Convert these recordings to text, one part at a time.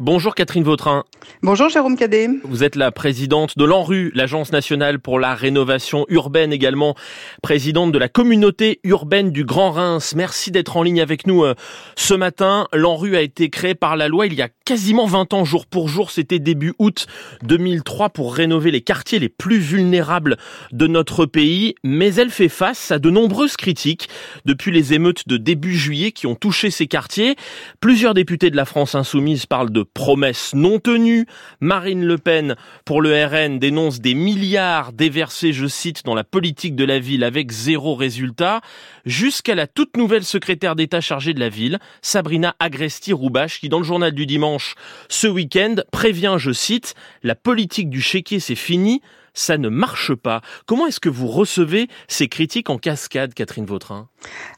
Bonjour Catherine Vautrin. Bonjour Jérôme Cadet. Vous êtes la présidente de l'ANRU, l'Agence nationale pour la rénovation urbaine, également présidente de la communauté urbaine du Grand Reims. Merci d'être en ligne avec nous euh, ce matin. L'ANRU a été créée par la loi il y a quasiment 20 ans, jour pour jour. C'était début août 2003 pour rénover les quartiers les plus vulnérables de notre pays. Mais elle fait face à de nombreuses critiques depuis les émeutes de début juillet qui ont touché ces quartiers. Plusieurs députés de la France insoumise parlent de promesses non tenues. Marine Le Pen, pour le RN, dénonce des milliards déversés, je cite, dans la politique de la ville avec zéro résultat, jusqu'à la toute nouvelle secrétaire d'État chargée de la ville, Sabrina Agresti-Roubache, qui dans le journal du dimanche ce week-end prévient, je cite, la politique du chéquier c'est fini, ça ne marche pas. Comment est-ce que vous recevez ces critiques en cascade, Catherine Vautrin?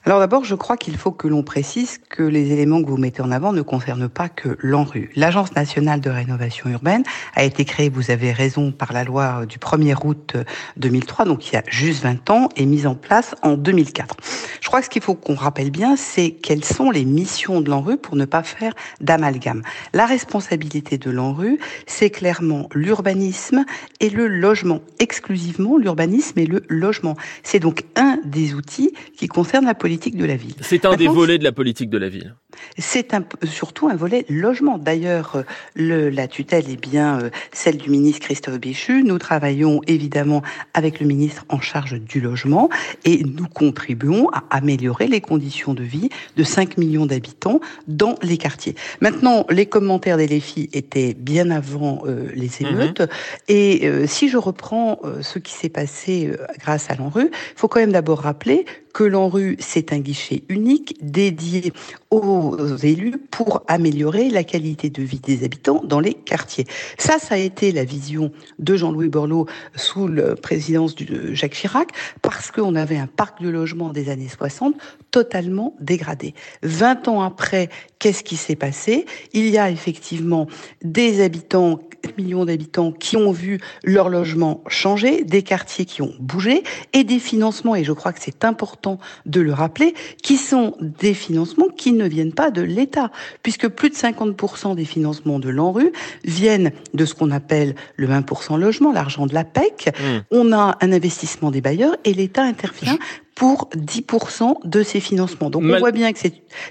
Alors d'abord, je crois qu'il faut que l'on précise que les éléments que vous mettez en avant ne concernent pas que l'ANRU. L'Agence nationale de rénovation urbaine a été créée, vous avez raison, par la loi du 1er août 2003, donc il y a juste 20 ans, et mise en place en 2004. Je crois que ce qu'il faut qu'on rappelle bien, c'est quelles sont les missions de l'ANRU pour ne pas faire d'amalgame. La responsabilité de l'ANRU, c'est clairement l'urbanisme et le logement exclusivement l'urbanisme et le logement. C'est donc un des outils qui concerne la politique de la ville. C'est un des volets de la politique de la ville. C'est surtout un volet logement. D'ailleurs, le, la tutelle est bien euh, celle du ministre Christophe Béchu. Nous travaillons évidemment avec le ministre en charge du logement et nous contribuons à améliorer les conditions de vie de 5 millions d'habitants dans les quartiers. Maintenant, les commentaires des filles étaient bien avant euh, les mhm. émeutes. Et euh, si je reprends ce qui s'est passé grâce à l'ANRU, il faut quand même d'abord rappeler que l'ANRU, c'est un guichet unique dédié aux élus pour améliorer la qualité de vie des habitants dans les quartiers. Ça, ça a été la vision de Jean-Louis Borloo sous la présidence de Jacques Chirac, parce qu'on avait un parc de logement des années 60 totalement dégradé. 20 ans après, qu'est-ce qui s'est passé? Il y a effectivement des habitants millions d'habitants qui ont vu leur logement changer, des quartiers qui ont bougé et des financements, et je crois que c'est important de le rappeler, qui sont des financements qui ne viennent pas de l'État, puisque plus de 50% des financements de l'ANRU viennent de ce qu'on appelle le 20% logement, l'argent de la PEC. Mmh. On a un investissement des bailleurs et l'État intervient pour 10% de ces financements. Donc on voit bien que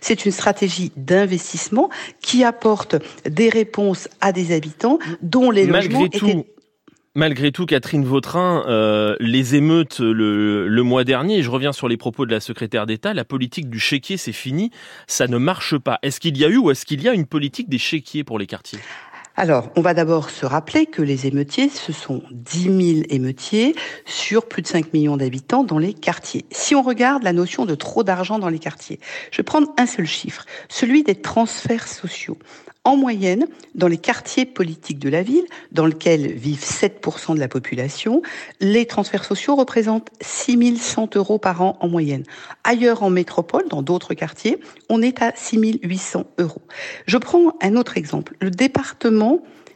c'est une stratégie d'investissement qui apporte des réponses à des habitants dont les logements étaient... Malgré tout, Catherine Vautrin, euh, les émeutes le, mois dernier, et je reviens sur les propos de la secrétaire d'État, la politique du chéquier, c'est fini, ça ne marche pas. Est-ce qu'il y a eu ou est-ce qu'il y a une politique des chéquiers pour les quartiers? Alors, on va d'abord se rappeler que les émeutiers, ce sont 10 000 émeutiers sur plus de 5 millions d'habitants dans les quartiers. Si on regarde la notion de trop d'argent dans les quartiers, je vais prendre un seul chiffre, celui des transferts sociaux. En moyenne, dans les quartiers politiques de la ville, dans lesquels vivent 7% de la population, les transferts sociaux représentent 6 100 euros par an en moyenne. Ailleurs en métropole, dans d'autres quartiers, on est à 6 800 euros. Je prends un autre exemple. Le département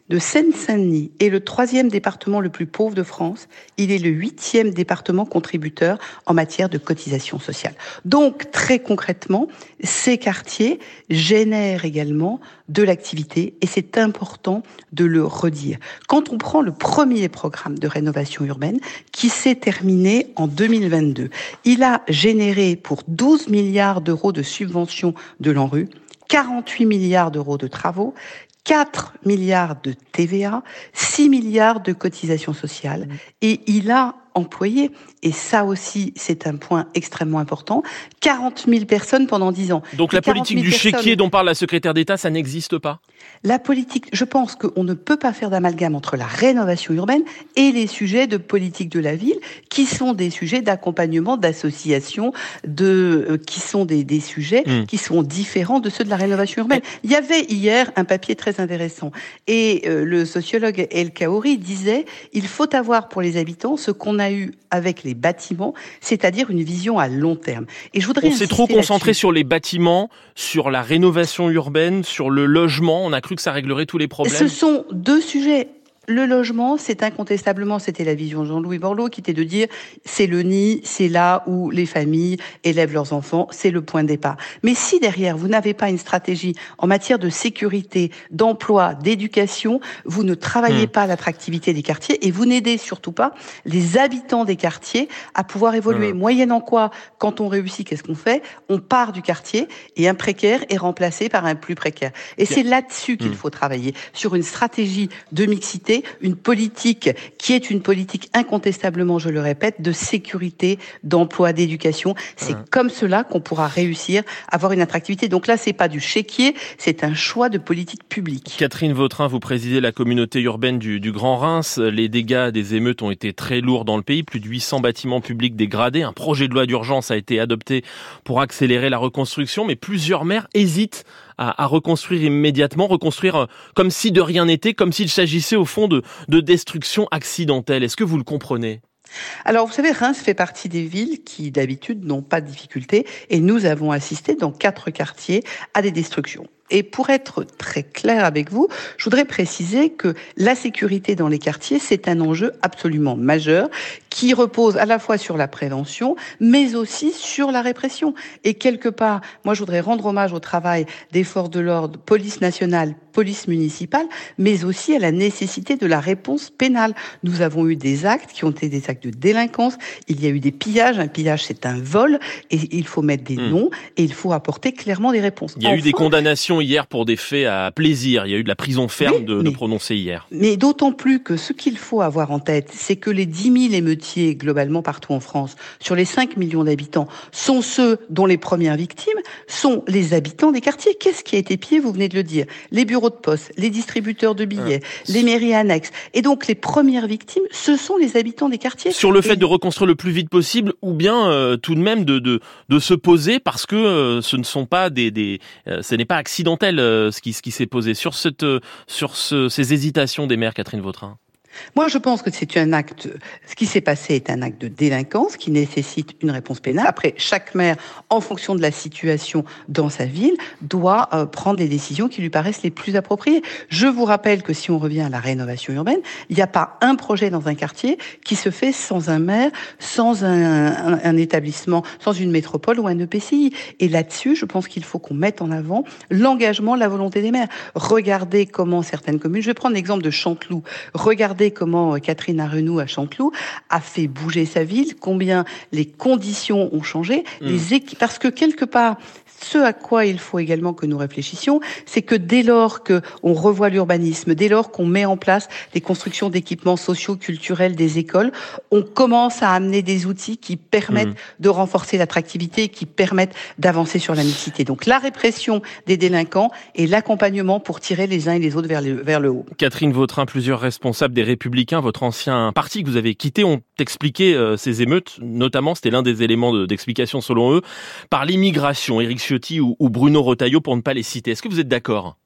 de Seine-Saint-Denis est le troisième département le plus pauvre de France. Il est le huitième département contributeur en matière de cotisation sociale. Donc, très concrètement, ces quartiers génèrent également de l'activité et c'est important de le redire. Quand on prend le premier programme de rénovation urbaine qui s'est terminé en 2022, il a généré pour 12 milliards d'euros de subventions de l'ANRU 48 milliards d'euros de travaux, 4 milliards de TVA, 6 milliards de cotisations sociales. Mmh. Et il a employé, et ça aussi c'est un point extrêmement important, 40 000 personnes pendant 10 ans. Donc la politique du chéquier dont parle la secrétaire d'État, ça n'existe pas? La politique, je pense qu'on ne peut pas faire d'amalgame entre la rénovation urbaine et les sujets de politique de la ville, qui sont des sujets d'accompagnement, d'association, de, euh, qui sont des, des sujets mmh. qui sont différents de ceux de la rénovation urbaine. Il y avait hier un papier très intéressant, et euh, le sociologue El Kaori disait, il faut avoir pour les habitants ce qu'on a eu avec les bâtiments, c'est-à-dire une vision à long terme. Et je voudrais On s'est trop concentré sur les bâtiments, sur la rénovation urbaine, sur le logement. On a cru que ça réglerait tous les problèmes. Ce sont deux sujets Le logement, c'est incontestablement, c'était la vision de Jean-Louis Borloo qui était de dire c'est le nid, c'est là où les familles élèvent leurs enfants, c'est le point de départ. Mais si derrière vous n'avez pas une stratégie en matière de sécurité, d'emploi, d'éducation, vous ne travaillez hmm. pas l'attractivité des quartiers et vous n'aidez surtout pas les habitants des quartiers à pouvoir évoluer. Hmm. Moyennant quoi, quand on réussit, qu'est-ce qu'on fait? On part du quartier et un précaire est remplacé par un plus précaire. Et c'est là-dessus qu'il hmm. faut travailler, sur une stratégie de mixité une politique qui est une politique incontestablement, je le répète, de sécurité, d'emploi, d'éducation. C'est comme cela qu'on pourra réussir à avoir une attractivité. Donc là, c'est pas du chéquier, c'est un choix de politique publique. Catherine Vautrin, vous présidez la communauté urbaine du, du Grand Reims. Les dégâts des émeutes ont été très lourds dans le pays. Plus de 800 bâtiments publics dégradés. Un projet de loi d'urgence a été adopté pour accélérer la reconstruction, mais plusieurs maires hésitent à, reconstruire immédiatement, reconstruire euh, comme si de rien n'était, comme s'il s'agissait au fond de, de destruction accidentelle. Est-ce que vous le comprenez? Alors, vous savez, Reims fait partie des villes qui, d'habitude, n'ont pas de difficultés, et nous avons assisté dans quatre quartiers à des destructions. Et pour être très clair avec vous, je voudrais préciser que la sécurité dans les quartiers, c'est un enjeu absolument majeur qui repose à la fois sur la prévention, mais aussi sur la répression. Et quelque part, moi, je voudrais rendre hommage au travail des forces de l'ordre, police nationale, police municipale, mais aussi à la nécessité de la réponse pénale. Nous avons eu des actes qui ont été des actes de délinquance. Il y a eu des pillages. Un pillage, c'est un vol, et il faut mettre des hmm. noms et il faut apporter clairement des réponses. Il y a eu des condamnations hier pour des faits à plaisir. Il y a eu de la prison ferme de, prononcer hier. Mais d'autant plus que ce qu'il faut avoir en tête, c'est que les 10 000 émeutiers globalement partout en France, sur les 5 millions d'habitants, sont ceux dont les premières victimes sont les habitants des quartiers. Qu'est-ce qui a été pillé Vous venez de le dire? Les bureaux de poste, les distributeurs de billets, ah. les mairies annexes. Et donc les premières victimes, ce sont les habitants des quartiers. Sur le fait de reconstruire le plus vite possible, ou bien euh, tout de même de, de, de se poser parce que euh, ce ne sont pas des, des euh, ce n'est pas accident euh, ce qui, ce qui s'est posé sur, cette, euh, sur ces hésitations des maires, Catherine Vautrin? Moi, je pense que c'est un acte. Ce qui s'est passé est un acte de délinquance qui nécessite une réponse pénale. Après, chaque maire, en fonction de la situation dans sa ville, doit euh, prendre les décisions qui lui paraissent les plus appropriées. Je vous rappelle que si on revient à la rénovation urbaine, il n'y a pas un projet dans un quartier qui se fait sans un maire, sans un, un établissement, sans une métropole ou un EPCI. Et là-dessus, je pense qu'il faut qu'on mette en avant l'engagement, la volonté des maires. Regardez comment certaines communes. Je vais prendre l'exemple de Chanteloup. Regardez comment euh, Catherine Arenou à Chanteloup a fait bouger sa ville, combien les conditions ont changé, mmh. les parce que quelque part, ce à quoi il faut également que nous réfléchissions, c'est que dès lors que on revoit l'urbanisme, dès lors qu'on met en place les constructions d'équipements sociaux, culturels des écoles, on commence à amener des outils qui permettent mmh. de renforcer l'attractivité, qui permettent d'avancer sur la mixité. Donc la répression des délinquants et l'accompagnement pour tirer les uns et les autres vers le, vers le haut. Catherine Vautrin, plusieurs responsables des Républicains, votre ancien parti que vous avez quitté, ont expliqué euh, ces émeutes, notamment, c'était l'un des éléments d'explication selon eux, par l'immigration. Éric ou, Bruno Rotaillot pour ne pas les citer. Est-ce que vous êtes d'accord?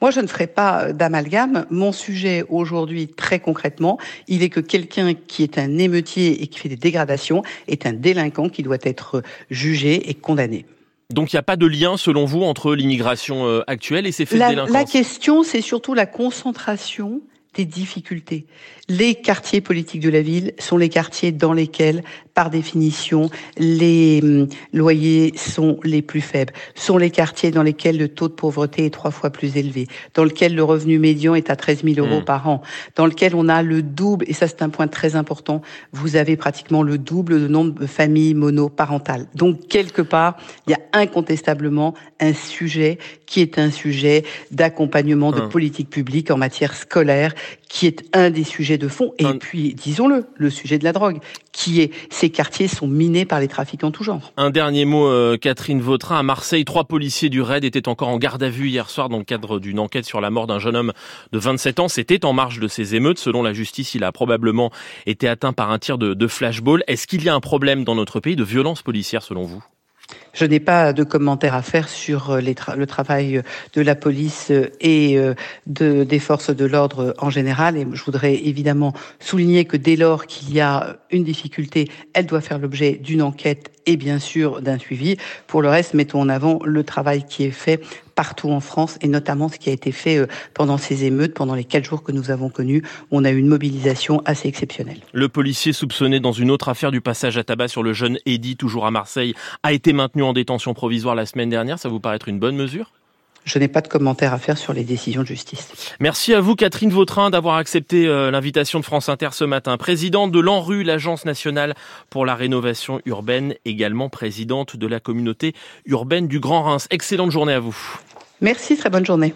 Moi, je ne ferai pas d'amalgame. Mon sujet aujourd'hui, très concrètement, il est que quelqu'un qui est un émeutier et qui fait des dégradations est un délinquant qui doit être jugé et condamné. Donc il n'y a pas de lien, selon vous, entre l'immigration euh, actuelle et ces faits de délinquance La question, c'est surtout la concentration des difficultés. Les quartiers politiques de la ville sont les quartiers dans lesquels, par définition, les hum, loyers sont les plus faibles, sont les quartiers dans lesquels le taux de pauvreté est trois fois plus élevé, dans lequel le revenu médian est à 13 000 euros mmh. par an, dans lequel on a le double, et ça c'est un point très important, vous avez pratiquement le double de nombre de familles monoparentales. Donc quelque part, il y a incontestablement un sujet qui est un sujet d'accompagnement de mmh. politique publique en matière scolaire qui est un des sujets de fond. Et puis, disons-le, le sujet de la drogue, qui est ces quartiers sont minés par les trafiquants tout genre. Un dernier mot, euh, Catherine Vautrin. À Marseille, trois policiers du RAID étaient encore en garde à vue hier soir dans le cadre d'une enquête sur la mort d'un jeune homme de 27 ans. C'était en marge de ces émeutes. Selon la justice, il a probablement été atteint par un tir de, de flashball. Est-ce qu'il y a un problème dans notre pays de violence policière selon vous? Je n'ai pas de commentaires à faire sur euh, le travail de la police euh, et euh, de, des forces de l'ordre en général. Et je voudrais évidemment souligner que dès lors qu'il y a une difficulté, elle doit faire l'objet d'une enquête et bien sûr d'un suivi. Pour le reste, mettons en avant le travail qui est fait partout en France et notamment ce qui a été fait euh, pendant ces émeutes, pendant les quatre jours que nous avons connus, on a eu une mobilisation assez exceptionnelle. Le policier soupçonné dans une autre affaire du passage à tabac sur le jeune Eddy, toujours à Marseille, a été maintenu en détention provisoire la semaine dernière. Ça vous paraît être une bonne mesure? Je n'ai pas de commentaire à faire sur les décisions de justice. Merci à vous, Catherine Vautrin, d'avoir accepté euh, l'invitation de France Inter ce matin. Présidente de l'ANRU, l'Agence nationale pour la rénovation urbaine, également présidente de la communauté urbaine du Grand Reims. Excellente journée à vous. Merci, très bonne journée.